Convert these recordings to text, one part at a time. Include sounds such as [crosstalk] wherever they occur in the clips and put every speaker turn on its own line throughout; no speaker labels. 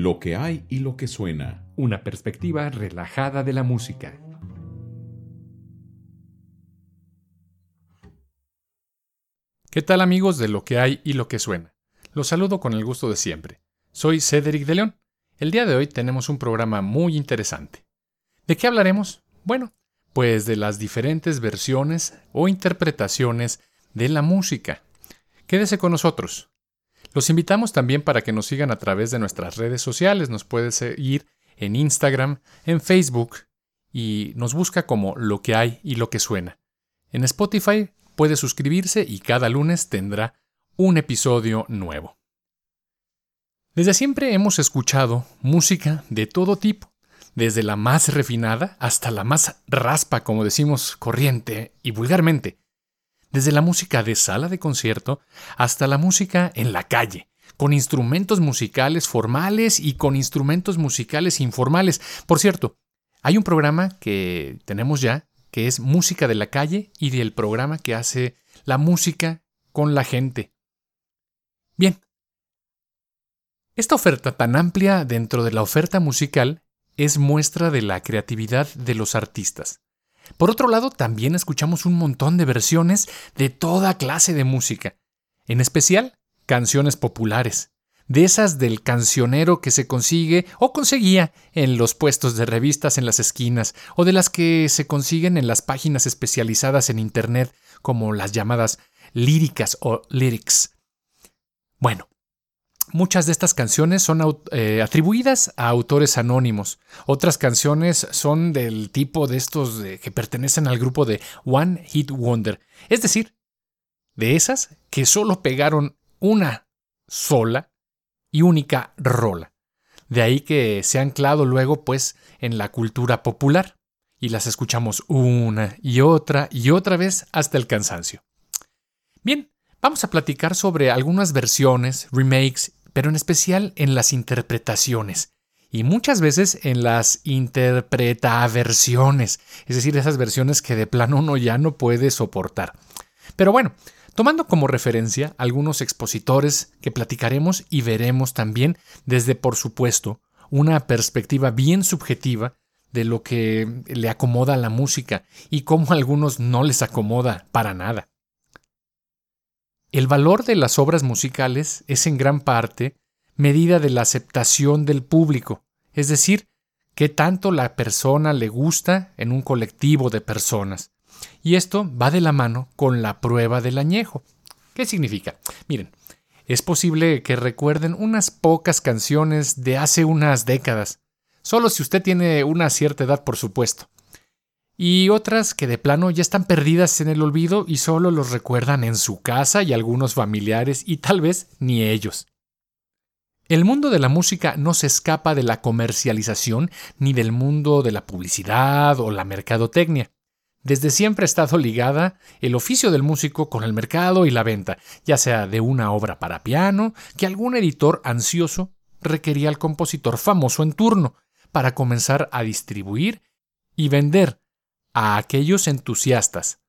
Lo que hay y lo que suena.
Una perspectiva relajada de la música. ¿Qué tal amigos de lo que hay y lo que suena? Los saludo con el gusto de siempre. Soy Cedric de León. El día de hoy tenemos un programa muy interesante. ¿De qué hablaremos? Bueno, pues de las diferentes versiones o interpretaciones de la música. Quédese con nosotros. Los invitamos también para que nos sigan a través de nuestras redes sociales. Nos puede seguir en Instagram, en Facebook y nos busca como lo que hay y lo que suena. En Spotify puede suscribirse y cada lunes tendrá un episodio nuevo. Desde siempre hemos escuchado música de todo tipo, desde la más refinada hasta la más raspa, como decimos corriente y vulgarmente, desde la música de sala de concierto hasta la música en la calle, con instrumentos musicales formales y con instrumentos musicales informales. Por cierto, hay un programa que tenemos ya que es música de la calle y del programa que hace la música con la gente. Bien, esta oferta tan amplia dentro de la oferta musical es muestra de la creatividad de los artistas. Por otro lado, también escuchamos un montón de versiones de toda clase de música, en especial canciones populares, de esas del cancionero que se consigue o conseguía en los puestos de revistas en las esquinas, o de las que se consiguen en las páginas especializadas en Internet, como las llamadas líricas o lyrics. Bueno, muchas de estas canciones son eh, atribuidas a autores anónimos. Otras canciones son del tipo de estos que pertenecen al grupo de One Hit Wonder. Es decir, de esas que solo pegaron una sola y única rola. De ahí que se ha anclado luego pues en la cultura popular y las escuchamos una y otra y otra vez hasta el cansancio. Bien, vamos a platicar sobre algunas versiones, remakes, pero en especial en las interpretaciones y muchas veces en las interpretaversiones, es decir, esas versiones que de plano uno ya no puede soportar. Pero bueno, tomando como referencia algunos expositores que platicaremos y veremos también desde, por supuesto, una perspectiva bien subjetiva de lo que le acomoda a la música y cómo a algunos no les acomoda para nada. El valor de las obras musicales es en gran parte medida de la aceptación del público, es decir, qué tanto la persona le gusta en un colectivo de personas. Y esto va de la mano con la prueba del añejo. ¿Qué significa? Miren, es posible que recuerden unas pocas canciones de hace unas décadas, solo si usted tiene una cierta edad, por supuesto. Y otras que de plano ya están perdidas en el olvido y solo los recuerdan en su casa y algunos familiares y tal vez ni ellos. El mundo de la música no se escapa de la comercialización ni del mundo de la publicidad o la mercadotecnia. Desde siempre ha estado ligada el oficio del músico con el mercado y la venta, ya sea de una obra para piano, que algún editor ansioso requería al compositor famoso en turno, para comenzar a distribuir y vender a aquellos entusiastas.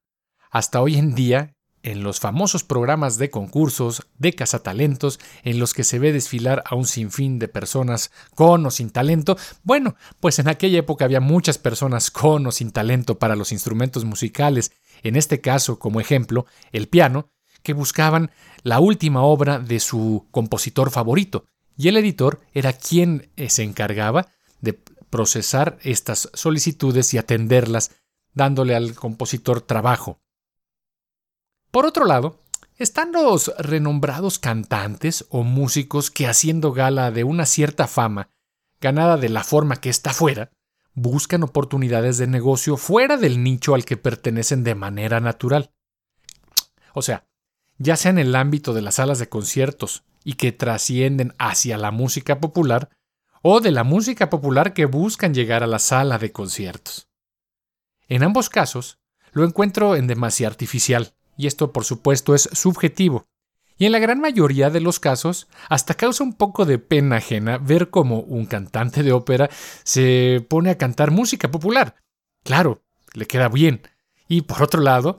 Hasta hoy en día en los famosos programas de concursos, de cazatalentos, en los que se ve desfilar a un sinfín de personas con o sin talento, bueno, pues en aquella época había muchas personas con o sin talento para los instrumentos musicales, en este caso, como ejemplo, el piano, que buscaban la última obra de su compositor favorito, y el editor era quien eh, se encargaba de procesar estas solicitudes y atenderlas, dándole al compositor trabajo. Por otro lado, están los renombrados cantantes o músicos que haciendo gala de una cierta fama, ganada de la forma que está fuera, buscan oportunidades de negocio fuera del nicho al que pertenecen de manera natural. O sea, ya sea en el ámbito de las salas de conciertos y que trascienden hacia la música popular, o de la música popular que buscan llegar a la sala de conciertos. En ambos casos, lo encuentro en demasía artificial, y esto por supuesto es subjetivo. Y en la gran mayoría de los casos, hasta causa un poco de pena ajena ver cómo un cantante de ópera se pone a cantar música popular. Claro, le queda bien. Y por otro lado,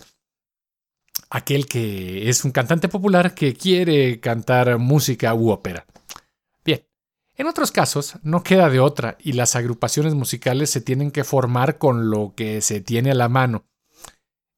aquel que es un cantante popular que quiere cantar música u ópera. En otros casos, no queda de otra y las agrupaciones musicales se tienen que formar con lo que se tiene a la mano,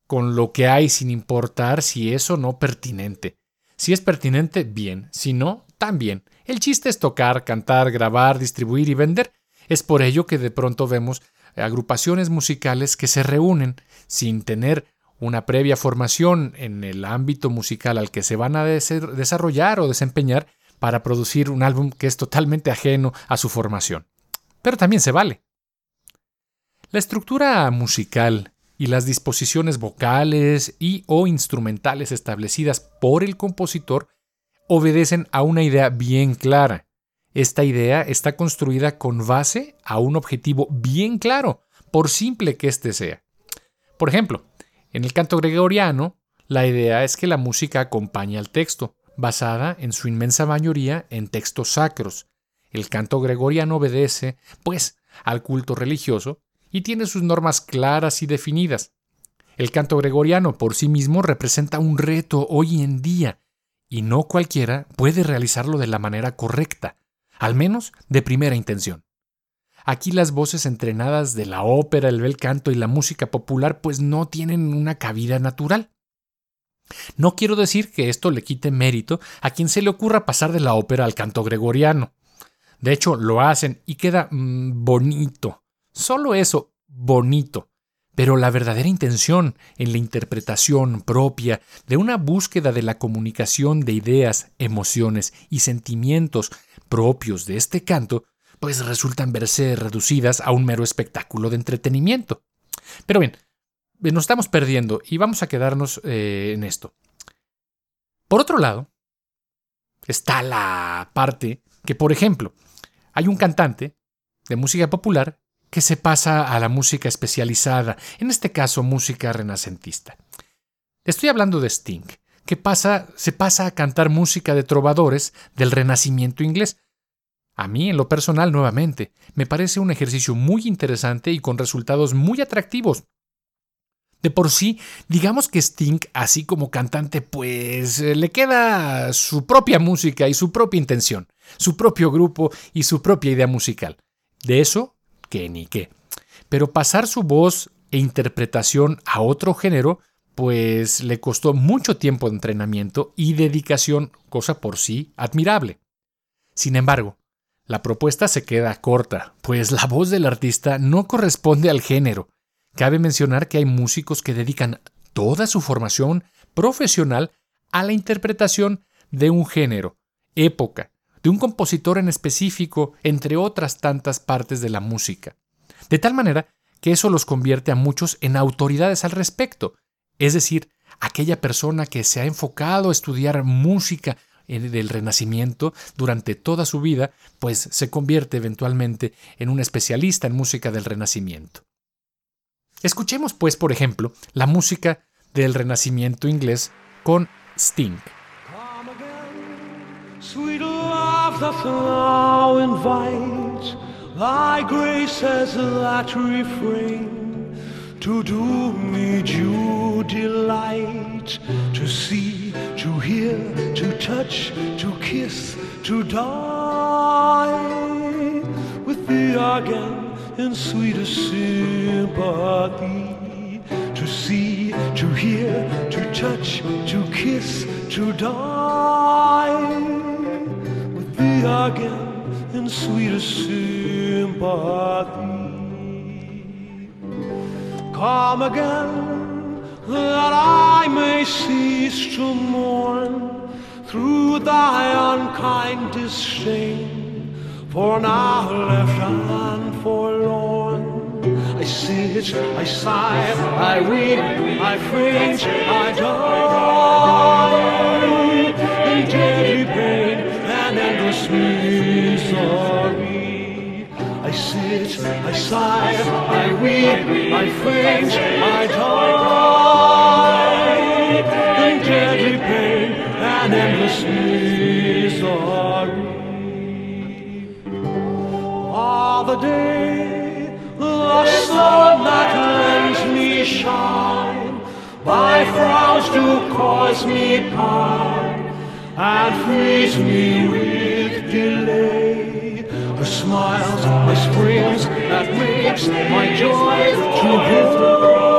con lo que hay sin importar si es o no pertinente. Si es pertinente, bien, si no, también. El chiste es tocar, cantar, grabar, distribuir y vender. Es por ello que de pronto vemos agrupaciones musicales que se reúnen sin tener una previa formación en el ámbito musical al que se van a desarrollar o desempeñar para producir un álbum que es totalmente ajeno a su formación. Pero también se vale. La estructura musical y las disposiciones vocales y o instrumentales establecidas por el compositor obedecen a una idea bien clara. Esta idea está construida con base a un objetivo bien claro, por simple que éste sea. Por ejemplo, en el canto gregoriano, la idea es que la música acompañe al texto, basada en su inmensa mayoría en textos sacros. El canto gregoriano obedece, pues, al culto religioso y tiene sus normas claras y definidas. El canto gregoriano por sí mismo representa un reto hoy en día, y no cualquiera puede realizarlo de la manera correcta, al menos de primera intención. Aquí las voces entrenadas de la ópera, el bel canto y la música popular pues no tienen una cabida natural. No quiero decir que esto le quite mérito a quien se le ocurra pasar de la ópera al canto gregoriano. De hecho, lo hacen y queda mm, bonito. Solo eso, bonito. Pero la verdadera intención en la interpretación propia de una búsqueda de la comunicación de ideas, emociones y sentimientos propios de este canto, pues resultan verse reducidas a un mero espectáculo de entretenimiento. Pero bien, nos estamos perdiendo y vamos a quedarnos eh, en esto. Por otro lado, está la parte que, por ejemplo, hay un cantante de música popular que se pasa a la música especializada, en este caso música renacentista. Estoy hablando de Sting, que pasa, se pasa a cantar música de trovadores del Renacimiento inglés. A mí, en lo personal, nuevamente, me parece un ejercicio muy interesante y con resultados muy atractivos, de por sí, digamos que Sting, así como cantante, pues eh, le queda su propia música y su propia intención, su propio grupo y su propia idea musical. De eso, que ni qué. Pero pasar su voz e interpretación a otro género, pues le costó mucho tiempo de entrenamiento y dedicación, cosa por sí admirable. Sin embargo, la propuesta se queda corta, pues la voz del artista no corresponde al género, Cabe mencionar que hay músicos que dedican toda su formación profesional a la interpretación de un género, época, de un compositor en específico, entre otras tantas partes de la música. De tal manera que eso los convierte a muchos en autoridades al respecto, es decir, aquella persona que se ha enfocado a estudiar música del Renacimiento durante toda su vida, pues se convierte eventualmente en un especialista en música del Renacimiento. Escuchemos, pues, por ejemplo, la música del Renacimiento inglés con Sting. To do me due delight, to see, to hear, to touch, to kiss, to die with thee again in sweetest sympathy to see, to hear, to touch, to kiss, to die. With thee again in sweetest sympathy. Come again that I may cease to mourn through thy unkind disdain for now left and forlorn. I sit, I sigh, I weep, I faint, I die in deadly pain and endless misery. I sit, I sigh, I weep, I faint, I die in deadly pain and endless misery day, the that lends me shine, by frowns to cause me pine, and freeze me with delay.
The smiles, my springs, that makes my joy to grow.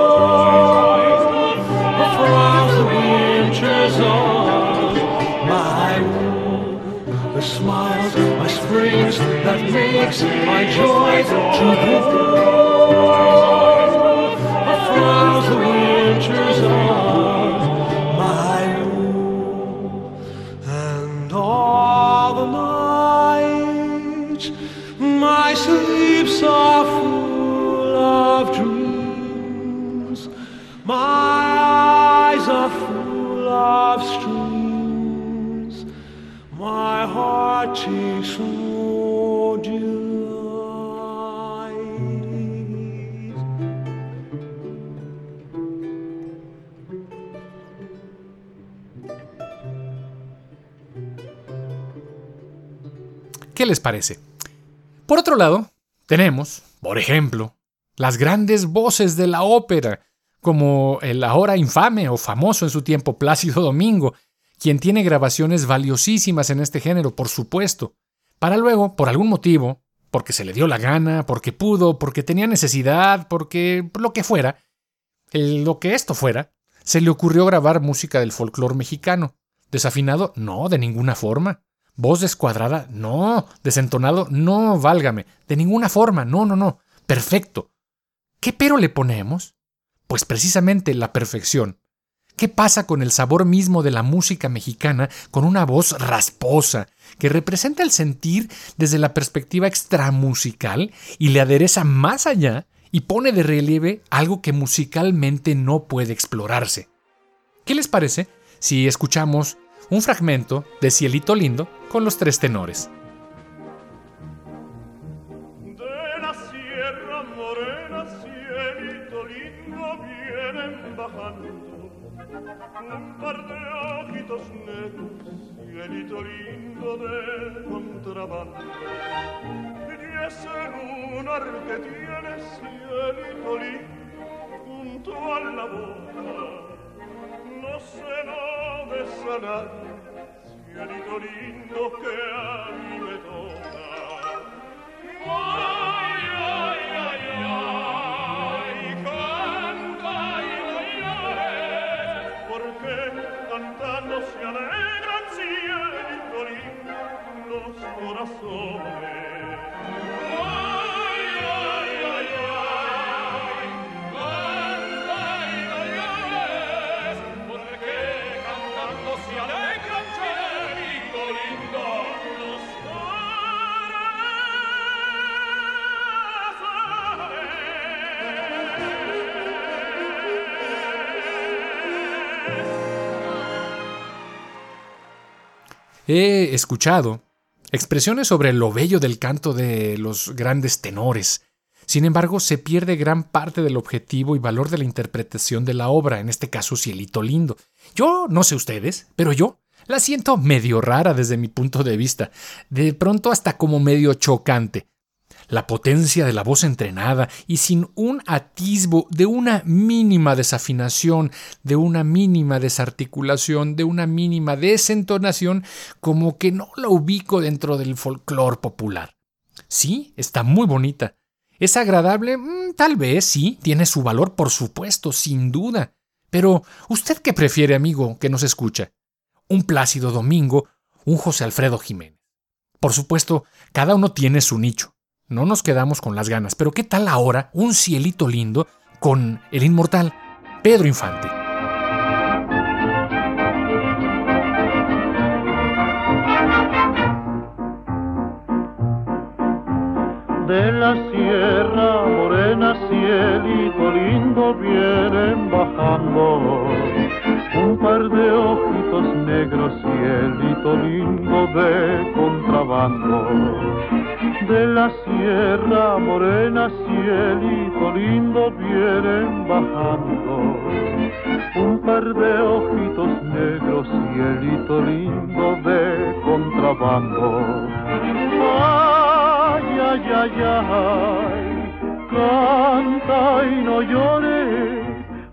Springs, that makes my joy to grow.
¿Qué les parece? Por otro lado, tenemos, por ejemplo, las grandes voces de la ópera, como el ahora infame o famoso en su tiempo Plácido Domingo, quien tiene grabaciones valiosísimas en este género, por supuesto, para luego, por algún motivo, porque se le dio la gana, porque pudo, porque tenía necesidad, porque lo que fuera, lo que esto fuera, se le ocurrió grabar música del folclore mexicano. ¿Desafinado? No, de ninguna forma. ¿Voz descuadrada? No. ¿Desentonado? No, válgame. De ninguna forma. No, no, no. Perfecto. ¿Qué pero le ponemos? Pues precisamente la perfección. ¿Qué pasa con el sabor mismo de la música mexicana con una voz rasposa, que representa el sentir desde la perspectiva extramusical y le adereza más allá y pone de relieve algo que musicalmente no puede explorarse? ¿Qué les parece si escuchamos un fragmento de Cielito Lindo con los tres tenores?
Un par de ojitos negros, cielito lindo de contrabando. Y ese lunar que tiene cielito lindo junto a la boca, no se lo besan cielito lindo que a mí me toca. Ay,
He escuchado expresiones sobre lo bello del canto de los grandes tenores. Sin embargo, se pierde gran parte del objetivo y valor de la interpretación de la obra, en este caso Cielito Lindo. Yo no sé ustedes, pero yo la siento medio rara desde mi punto de vista, de pronto hasta como medio chocante. La potencia de la voz entrenada y sin un atisbo de una mínima desafinación, de una mínima desarticulación, de una mínima desentonación, como que no la ubico dentro del folclore popular. Sí, está muy bonita. ¿Es agradable? Mm, tal vez, sí, tiene su valor, por supuesto, sin duda. Pero, ¿usted qué prefiere, amigo, que nos escucha? ¿Un Plácido Domingo? ¿Un José Alfredo Jiménez? Por supuesto, cada uno tiene su nicho. No nos quedamos con las ganas, pero ¿qué tal ahora un cielito lindo con el inmortal Pedro Infante?
De la sierra morena, cielito lindo, vienen bajando un par de ojitos negros, cielito lindo de contrabando. De la sierra morena, cielito lindo, vienen bajando un par de ojitos negros, cielito lindo de contrabando. Ay, ay, ay, ay, canta y no llores,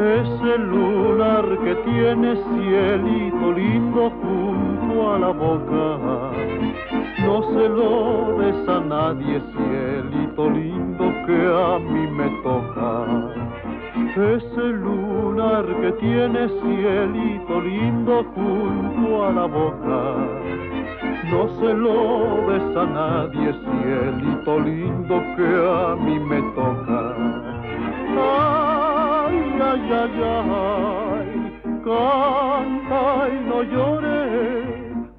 Ese lunar que tiene cielito lindo junto a la boca, no se lo des a nadie, cielito lindo que a mí me toca. Ese lunar que tiene cielito lindo junto a la boca, no se lo des a nadie, cielito lindo que a mí me toca. Ay, ay, ay, ay, canta y no llores,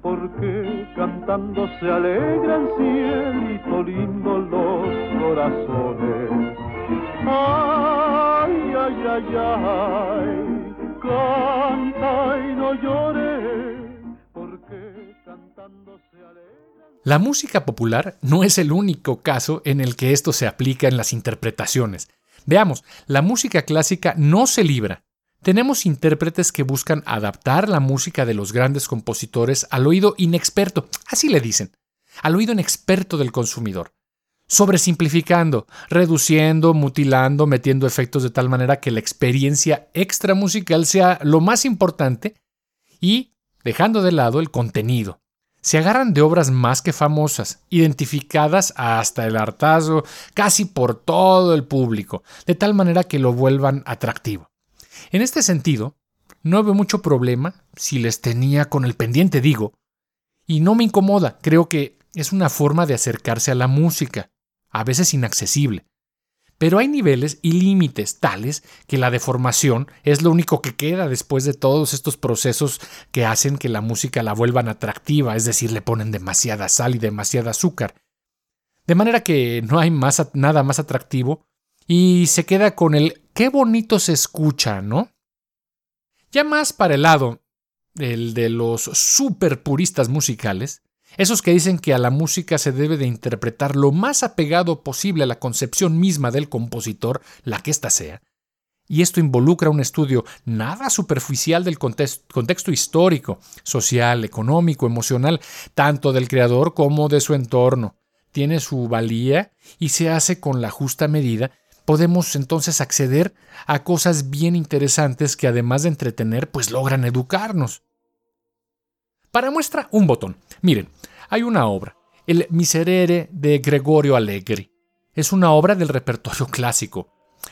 porque cantando se alegran cielito lindo los corazones. Ay, ay, ay, ay, canta y no llores, porque cantando se alegran.
La música popular no es el único caso en el que esto se aplica en las interpretaciones. Veamos, la música clásica no se libra. Tenemos intérpretes que buscan adaptar la música de los grandes compositores al oído inexperto, así le dicen, al oído inexperto del consumidor. Sobresimplificando, reduciendo, mutilando, metiendo efectos de tal manera que la experiencia extramusical sea lo más importante y dejando de lado el contenido. Se agarran de obras más que famosas, identificadas hasta el hartazo casi por todo el público, de tal manera que lo vuelvan atractivo. En este sentido, no veo mucho problema si les tenía con el pendiente, digo, y no me incomoda, creo que es una forma de acercarse a la música, a veces inaccesible. Pero hay niveles y límites tales que la deformación es lo único que queda después de todos estos procesos que hacen que la música la vuelvan atractiva, es decir, le ponen demasiada sal y demasiada azúcar. De manera que no hay más, nada más atractivo y se queda con el qué bonito se escucha, ¿no? Ya más para el lado, el de los super puristas musicales, esos que dicen que a la música se debe de interpretar lo más apegado posible a la concepción misma del compositor, la que ésta sea. Y esto involucra un estudio nada superficial del contexto histórico, social, económico, emocional, tanto del creador como de su entorno. Tiene su valía y se hace con la justa medida. Podemos entonces acceder a cosas bien interesantes que además de entretener, pues logran educarnos. Para muestra, un botón. Miren, hay una obra, el Miserere de Gregorio Allegri. Es una obra del repertorio [laughs] clásico.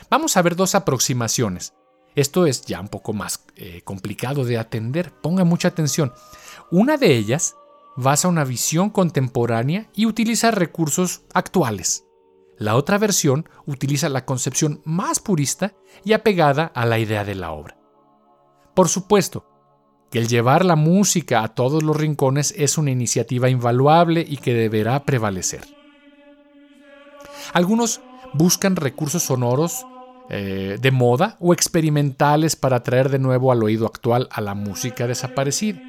Vamos a ver dos aproximaciones. Esto es ya un poco más eh, complicado de atender. Ponga mucha atención. Una de ellas basa una visión contemporánea y utiliza recursos actuales. La otra versión utiliza la concepción más purista y apegada a la idea de la obra. Por supuesto, que el llevar la música a todos los rincones es una iniciativa invaluable y que deberá prevalecer. Algunos buscan recursos sonoros eh, de moda o experimentales para traer de nuevo al oído actual a la música desaparecida.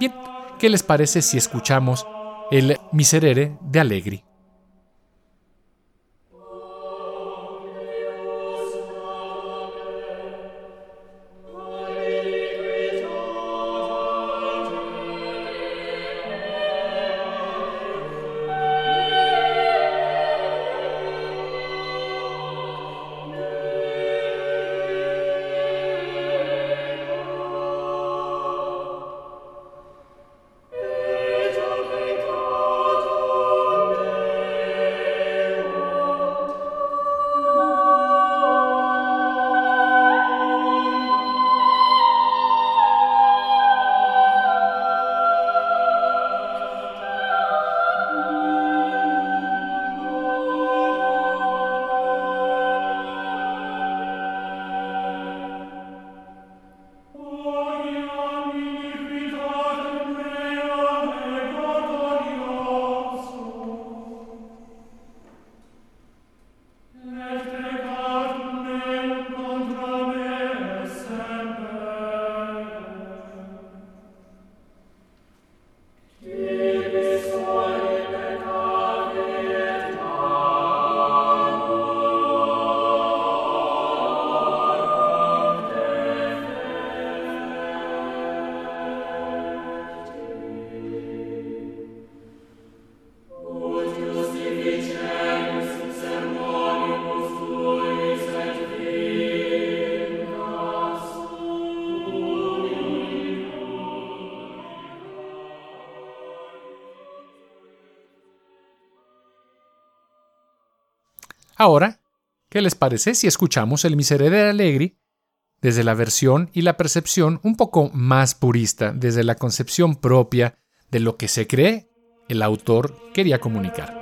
Bien, ¿qué les parece si escuchamos el Miserere de Allegri? Ahora, ¿qué les parece si escuchamos el Miserere Allegri desde la versión y la percepción un poco más purista, desde la concepción propia de lo que se cree el autor quería comunicar?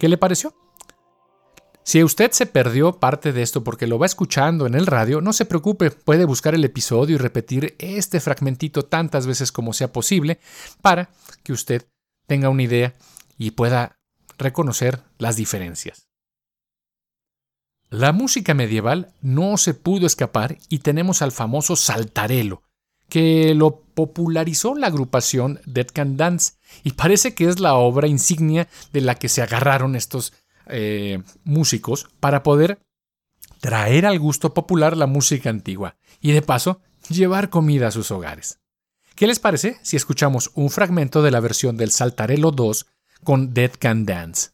¿Qué le pareció? Si usted se perdió parte de esto porque lo va escuchando en el radio, no se preocupe, puede buscar el episodio y repetir este fragmentito tantas veces como sea posible para que usted tenga una idea y pueda reconocer las diferencias. La música medieval no se pudo escapar y tenemos al famoso saltarelo, que lo popularizó la agrupación Dead Can Dance y parece que es la obra insignia de la que se agarraron estos eh, músicos para poder traer al gusto popular la música antigua y de paso llevar comida a sus hogares. ¿Qué les parece si escuchamos un fragmento de la versión del Saltarelo 2 con Dead Can Dance?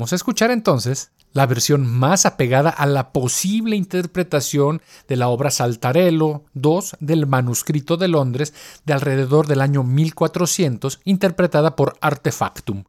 Vamos a escuchar entonces la versión más apegada a la posible interpretación de la obra Saltarello II del manuscrito de Londres de alrededor del año 1400, interpretada por Artefactum.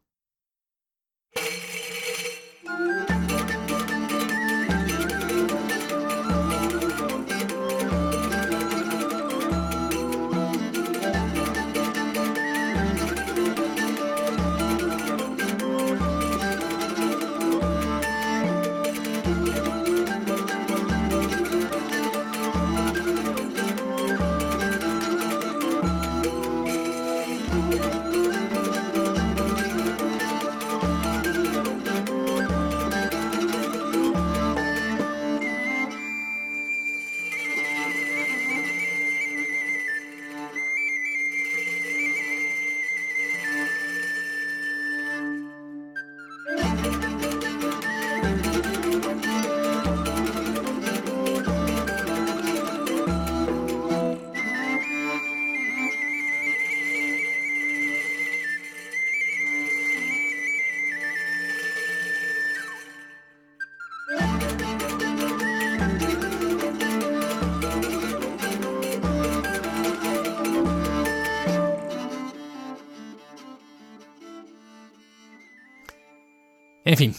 En fin,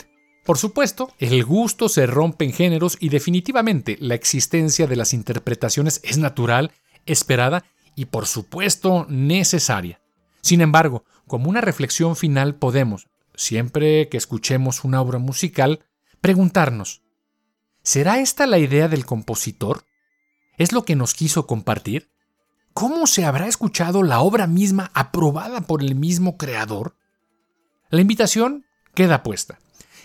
por supuesto, el gusto se rompe en géneros y definitivamente la existencia de las interpretaciones es natural, esperada y por supuesto necesaria. Sin embargo, como una reflexión final podemos, siempre que escuchemos una obra musical, preguntarnos, ¿será esta la idea del compositor? ¿Es lo que nos quiso compartir? ¿Cómo se habrá escuchado la obra misma aprobada por el mismo creador? La invitación queda puesta.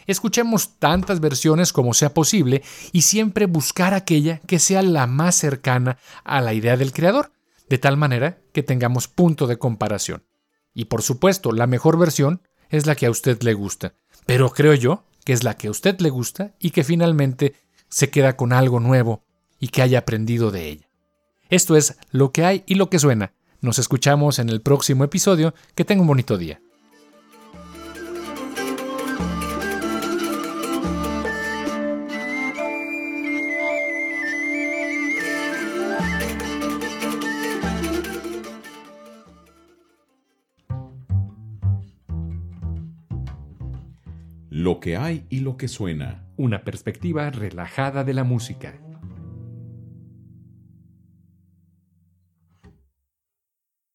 Escuchemos tantas versiones como sea posible y siempre buscar aquella que sea la más cercana a la idea del creador, de tal manera que tengamos punto de comparación. Y por supuesto, la mejor versión es la que a usted le gusta, pero creo yo que es la que a usted le gusta y que finalmente se queda con algo nuevo y que haya aprendido de ella. Esto es lo que hay y lo que suena. Nos escuchamos en el próximo episodio. Que tenga un bonito día.
Lo que hay y lo que suena.
Una perspectiva relajada de la música.